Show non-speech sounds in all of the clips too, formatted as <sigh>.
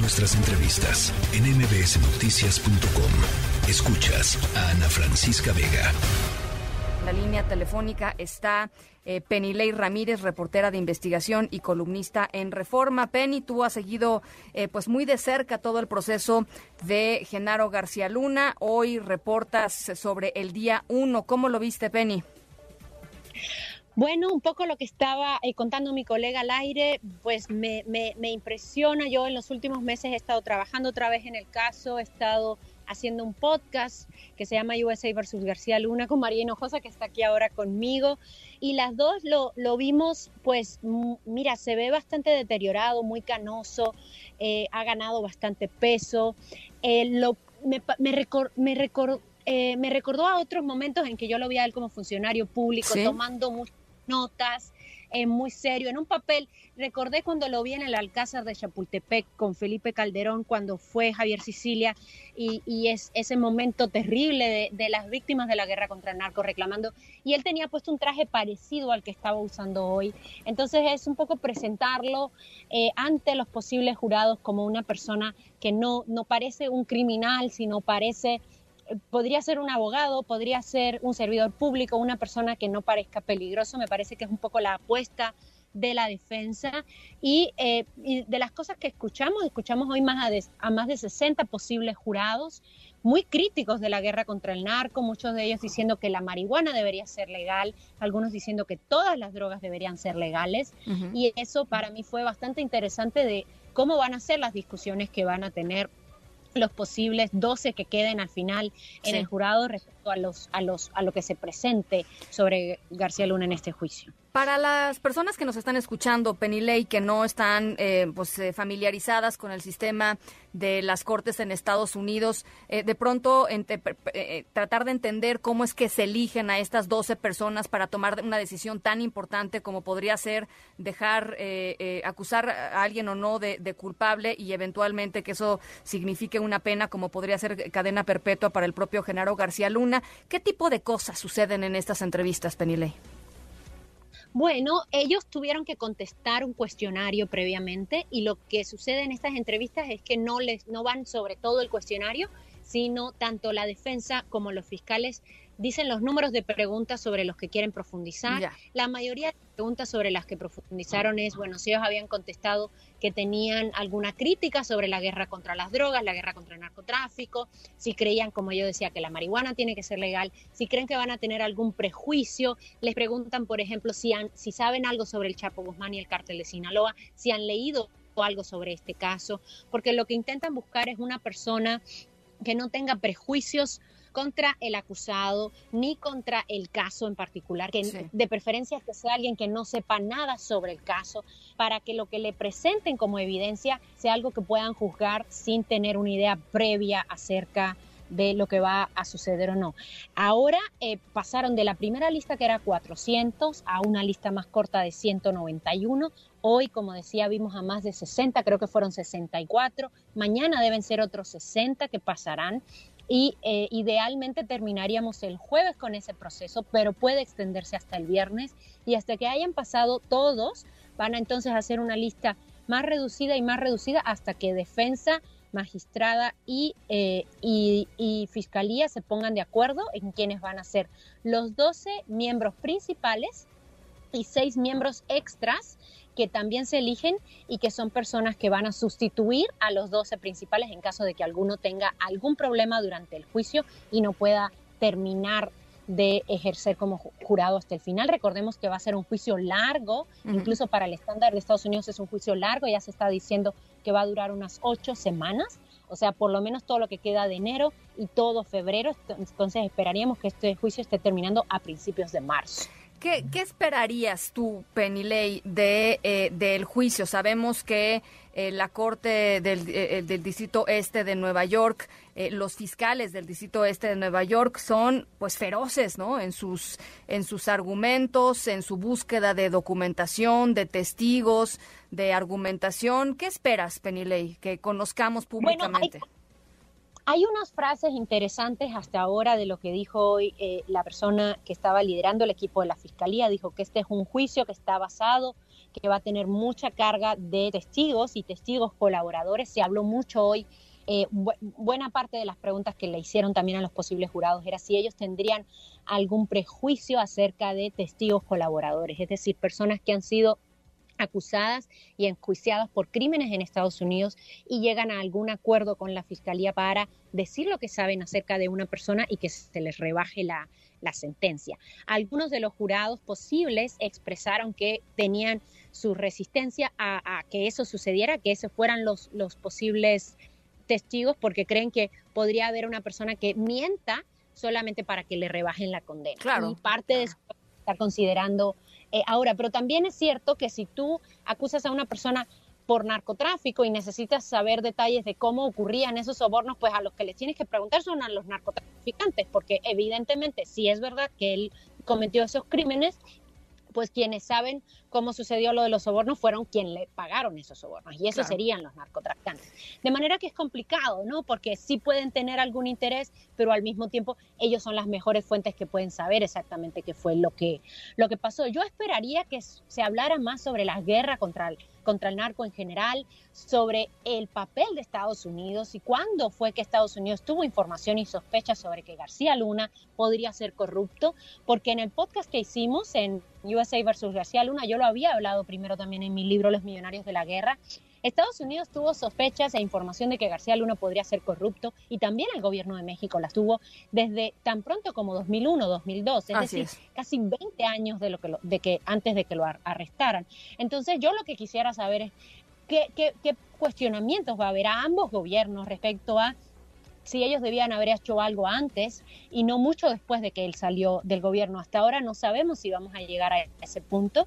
Nuestras entrevistas en mbsnoticias.com. Escuchas a Ana Francisca Vega. La línea telefónica está eh, Penilei Ramírez, reportera de investigación y columnista en Reforma. Penny, tú has seguido eh, pues muy de cerca todo el proceso de Genaro García Luna. Hoy reportas sobre el día uno. ¿Cómo lo viste, Penny? Bueno, un poco lo que estaba eh, contando mi colega al aire, pues me, me, impresiona. Yo en los últimos meses he estado trabajando otra vez en el caso, he estado haciendo un podcast que se llama USA versus García Luna con María Hinojosa, que está aquí ahora conmigo. Y las dos lo, lo vimos, pues, mira, se ve bastante deteriorado, muy canoso, eh, ha ganado bastante peso. Eh, lo, me, me, me, me recordó a otros momentos en que yo lo vi a él como funcionario público, tomando mucho notas, eh, muy serio, en un papel. Recordé cuando lo vi en el Alcázar de Chapultepec con Felipe Calderón, cuando fue Javier Sicilia, y, es ese momento terrible de, las víctimas de la guerra contra el narco reclamando. Y él tenía puesto un traje parecido al que estaba usando hoy. Entonces es un poco presentarlo eh, ante los posibles jurados como una persona que no, no parece un criminal, sino parece podría ser un abogado, podría ser un servidor público, una persona que no parezca peligroso. Me parece que es un poco la apuesta de la defensa. Y, eh, de las cosas que escuchamos, escuchamos hoy más a, más de 60 posibles jurados muy críticos de la guerra contra el narco, muchos de ellos diciendo que la marihuana debería ser legal, algunos diciendo que todas las drogas deberían ser legales. Y eso para mí fue bastante interesante de cómo van a ser las discusiones que van a tener los posibles 12 que queden al final en el jurado respecto a los a los a lo que se presente sobre García Luna en este juicio. Para las personas que nos están escuchando, Penilei, que no están eh, pues, eh, familiarizadas con el sistema de las cortes en Estados Unidos, eh, de pronto tratar de entender cómo es que se eligen a estas 12 personas para tomar una decisión tan importante como podría ser dejar acusar a alguien o no de, de, culpable y eventualmente que eso signifique una pena como podría ser cadena perpetua para el propio Genaro García Luna. ¿Qué tipo de cosas suceden en estas entrevistas, Penilei? Bueno, ellos tuvieron que contestar un cuestionario previamente y lo que sucede en estas entrevistas es que no les no van sobre todo el cuestionario, sino tanto la defensa como los fiscales dicen los números de preguntas sobre los que quieren profundizar. La mayoría de preguntas sobre las que profundizaron es, bueno, si ellos habían contestado que tenían alguna crítica sobre la guerra contra las drogas, la guerra contra el narcotráfico, si creían, como yo decía, que la marihuana tiene que ser legal, si creen que van a tener algún prejuicio, les preguntan, por ejemplo, si, han, si saben algo sobre el Chapo Guzmán y el cártel de Sinaloa, si han leído algo sobre este caso, porque lo que intentan buscar es una persona que no tenga prejuicios contra el acusado ni contra el caso en particular, que de preferencia que sea alguien que no sepa nada sobre el caso, para que lo que le presenten como evidencia sea algo que puedan juzgar sin tener una idea previa acerca de lo que va a suceder o no. Ahora eh, pasaron de la primera lista que era 400 a una lista más corta de 191. Hoy, como decía, vimos a más de 60, creo que fueron 64. Mañana deben ser otros 60 que pasarán y eh, idealmente terminaríamos el jueves con ese proceso, pero puede extenderse hasta el viernes. Y hasta que hayan pasado todos, van a entonces hacer una lista más reducida y más reducida hasta que defensa, magistrada y, eh, y, fiscalía se pongan de acuerdo en quiénes van a ser los 12 miembros principales y seis miembros extras que también se eligen y que son personas que van a sustituir a los 12 principales en caso de que alguno tenga algún problema durante el juicio y no pueda terminar de ejercer como jurado hasta el final. Recordemos que va a ser un juicio largo, incluso para el estándar de Estados Unidos es un juicio largo, ya se está diciendo que va a durar unas ocho semanas, o sea, por lo menos todo lo que queda de enero y todo febrero, entonces esperaríamos que este juicio esté terminando a principios de marzo. ¿Qué, esperarías tú, Penilei, de, eh, del juicio? Sabemos que eh, la Corte del, eh, del, Distrito Este de Nueva York, los fiscales del Distrito Este de Nueva York son pues feroces, ¿no? En sus, en sus argumentos, en su búsqueda de documentación, de testigos, de argumentación. ¿Qué esperas, Penilei, que conozcamos públicamente? Hay unas frases interesantes hasta ahora de lo que dijo hoy eh, la persona que estaba liderando el equipo de la Fiscalía. Dijo que este es un juicio que está basado que va a tener mucha carga de testigos y testigos colaboradores. Se habló mucho hoy eh, buena parte de las preguntas que le hicieron también a los posibles jurados era si ellos tendrían algún prejuicio acerca de testigos colaboradores, es decir, personas que han sido acusadas y enjuiciadas por crímenes en Estados Unidos y llegan a algún acuerdo con la fiscalía para decir lo que saben acerca de una persona y que se les rebaje la, sentencia. Algunos de los jurados posibles expresaron que tenían su resistencia a, a que eso sucediera, que esos fueran los, los posibles testigos porque creen que podría haber una persona que mienta solamente para que le rebajen la condena. Claro. Y parte de eso está considerando eh, ahora, pero también es cierto que si tú acusas a una persona por narcotráfico y necesitas saber detalles de cómo ocurrían esos sobornos, pues a los que les tienes que preguntar son a los narcotraficantes, porque evidentemente si es verdad que él cometió esos crímenes, pues quienes saben cómo sucedió lo de los sobornos fueron quienes le pagaron esos sobornos y esos serían los narcotraficantes. De manera que es complicado, ¿no? Porque sí pueden tener algún interés, pero al mismo tiempo ellos son las mejores fuentes que pueden saber exactamente qué fue lo que, lo que pasó. Yo esperaría que se hablara más sobre la guerra contra el, contra el narco en general, sobre el papel de Estados Unidos y cuándo fue que Estados Unidos tuvo información y sospechas sobre que García Luna podría ser corrupto, porque en el podcast que hicimos en USA versus García Luna, yo lo había hablado primero también en mi libro Los Millonarios de la Guerra, Estados Unidos tuvo sospechas e información de que García Luna podría ser corrupto y también el gobierno de México las tuvo desde tan pronto como 2001, 2002, es decir, casi 20 años de, lo que de que antes de que lo arrestaran. Entonces, yo lo que quisiera saber es qué, qué, qué cuestionamientos va a haber a ambos gobiernos respecto a si ellos debían haber hecho algo antes y no mucho después de que él salió del gobierno. Hasta ahora no sabemos si vamos a llegar a ese punto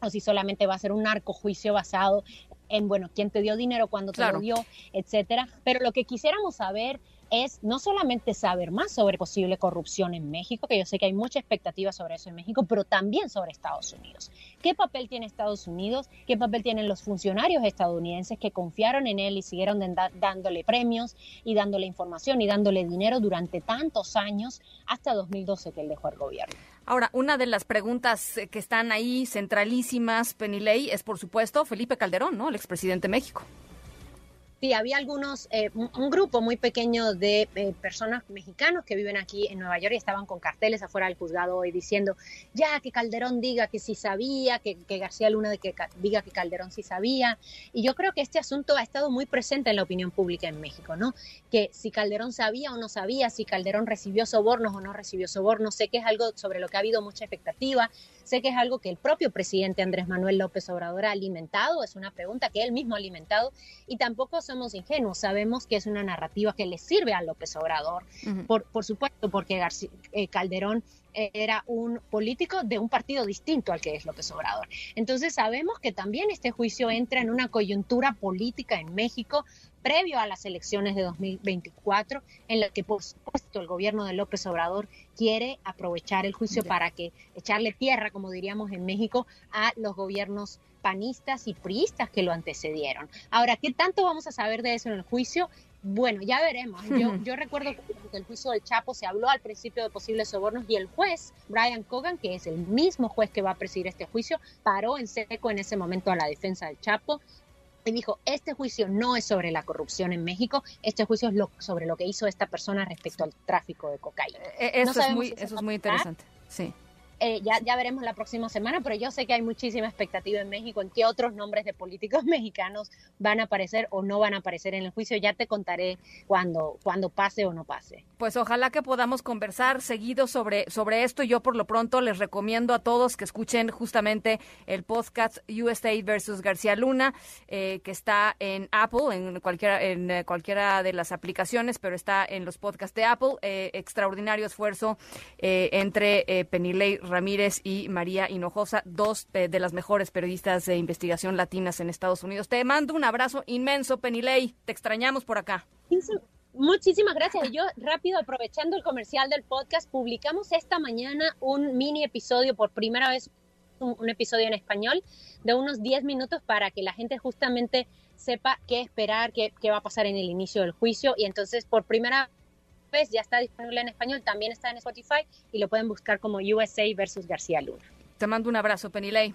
o si solamente va a ser un narcojuicio basado en, bueno, quién te dio dinero, cuándo te lo dio, etcétera. Pero lo que quisiéramos saber es no solamente saber más sobre posible corrupción en México, que yo sé que hay mucha expectativa sobre eso en México, pero también sobre Estados Unidos. ¿Qué papel tiene Estados Unidos? ¿Qué papel tienen los funcionarios estadounidenses que confiaron en él y siguieron dándole premios y dándole información y dándole dinero durante tantos años hasta 2012 que él dejó el gobierno? Ahora, una de las preguntas eh, que están ahí centralísimas, Penilei, es por supuesto Felipe Calderón, ¿no? El expresidente de México. Sí, había algunos, eh, un, grupo muy pequeño de eh, personas mexicanos que viven aquí en Nueva York y estaban con carteles afuera del juzgado hoy diciendo, ya que Calderón diga que sí sabía, que, García Luna diga que Calderón sí sabía. Y yo creo que este asunto ha estado muy presente en la opinión pública en México, ¿no? Que si Calderón sabía o no sabía, si Calderón recibió sobornos o no recibió sobornos, sé que es algo sobre lo que ha habido mucha expectativa, sé que es algo que el propio presidente Andrés Manuel López Obrador ha alimentado, es una pregunta que él mismo ha alimentado y tampoco somos ingenuos, sabemos que es una narrativa que le sirve a López Obrador, por, por supuesto, porque eh, Calderón era un político de un partido distinto al que es López Obrador. Entonces sabemos que también este juicio entra en una coyuntura política en México previo a las elecciones de 2024, en la que por supuesto el gobierno de López Obrador quiere aprovechar el juicio para que echarle tierra, como diríamos en México, a los gobiernos panistas y priistas que lo antecedieron. Ahora, ¿qué tanto vamos a saber de eso en el juicio? Bueno, ya veremos. Yo, <laughs> yo recuerdo que el juicio del Chapo se habló al principio de posibles sobornos y el juez, Brian Cogan, que es el mismo juez que va a presidir este juicio, paró en seco en ese momento a la defensa del Chapo y dijo, este juicio no es sobre la corrupción en México, este juicio es lo, sobre lo que hizo esta persona respecto al tráfico de cocaína. Eh, eso, es muy, eso es muy interesante, sí. Eh, ya, ya veremos la próxima semana, pero yo sé que hay muchísima expectativa en México en qué otros nombres de políticos <laughs> mexicanos van a aparecer o no van a aparecer en el juicio. Ya te contaré cuando, cuando pase o no pase. Pues ojalá que podamos conversar seguido sobre, sobre esto. Yo por lo pronto les recomiendo a todos que escuchen justamente el podcast USA versus García Luna, eh, que está en Apple, en cualquiera, en eh, cualquiera de las aplicaciones, pero está en los podcasts de Apple. extraordinario esfuerzo entre Penilei Ramírez y María Hinojosa, dos eh, de las mejores periodistas de investigación latinas en Estados Unidos. Te mando un abrazo inmenso, Penilei. Te extrañamos por acá. Muchísimas gracias. Yo rápido, aprovechando el comercial del podcast, publicamos esta mañana un mini episodio por primera vez, un, episodio en español de unos 10 minutos para que la gente justamente sepa qué esperar, qué, qué va a pasar en el inicio del juicio. Y entonces, por primera vez ya está disponible en español, también está en Spotify y lo pueden buscar como USA versus García Luna. Te mando un abrazo, Penilei.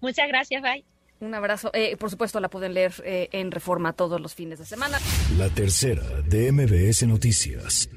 Muchas gracias, bye. Un abrazo. Eh, por supuesto, la pueden leer eh, en Reforma todos los fines de semana. La tercera de MBS Noticias.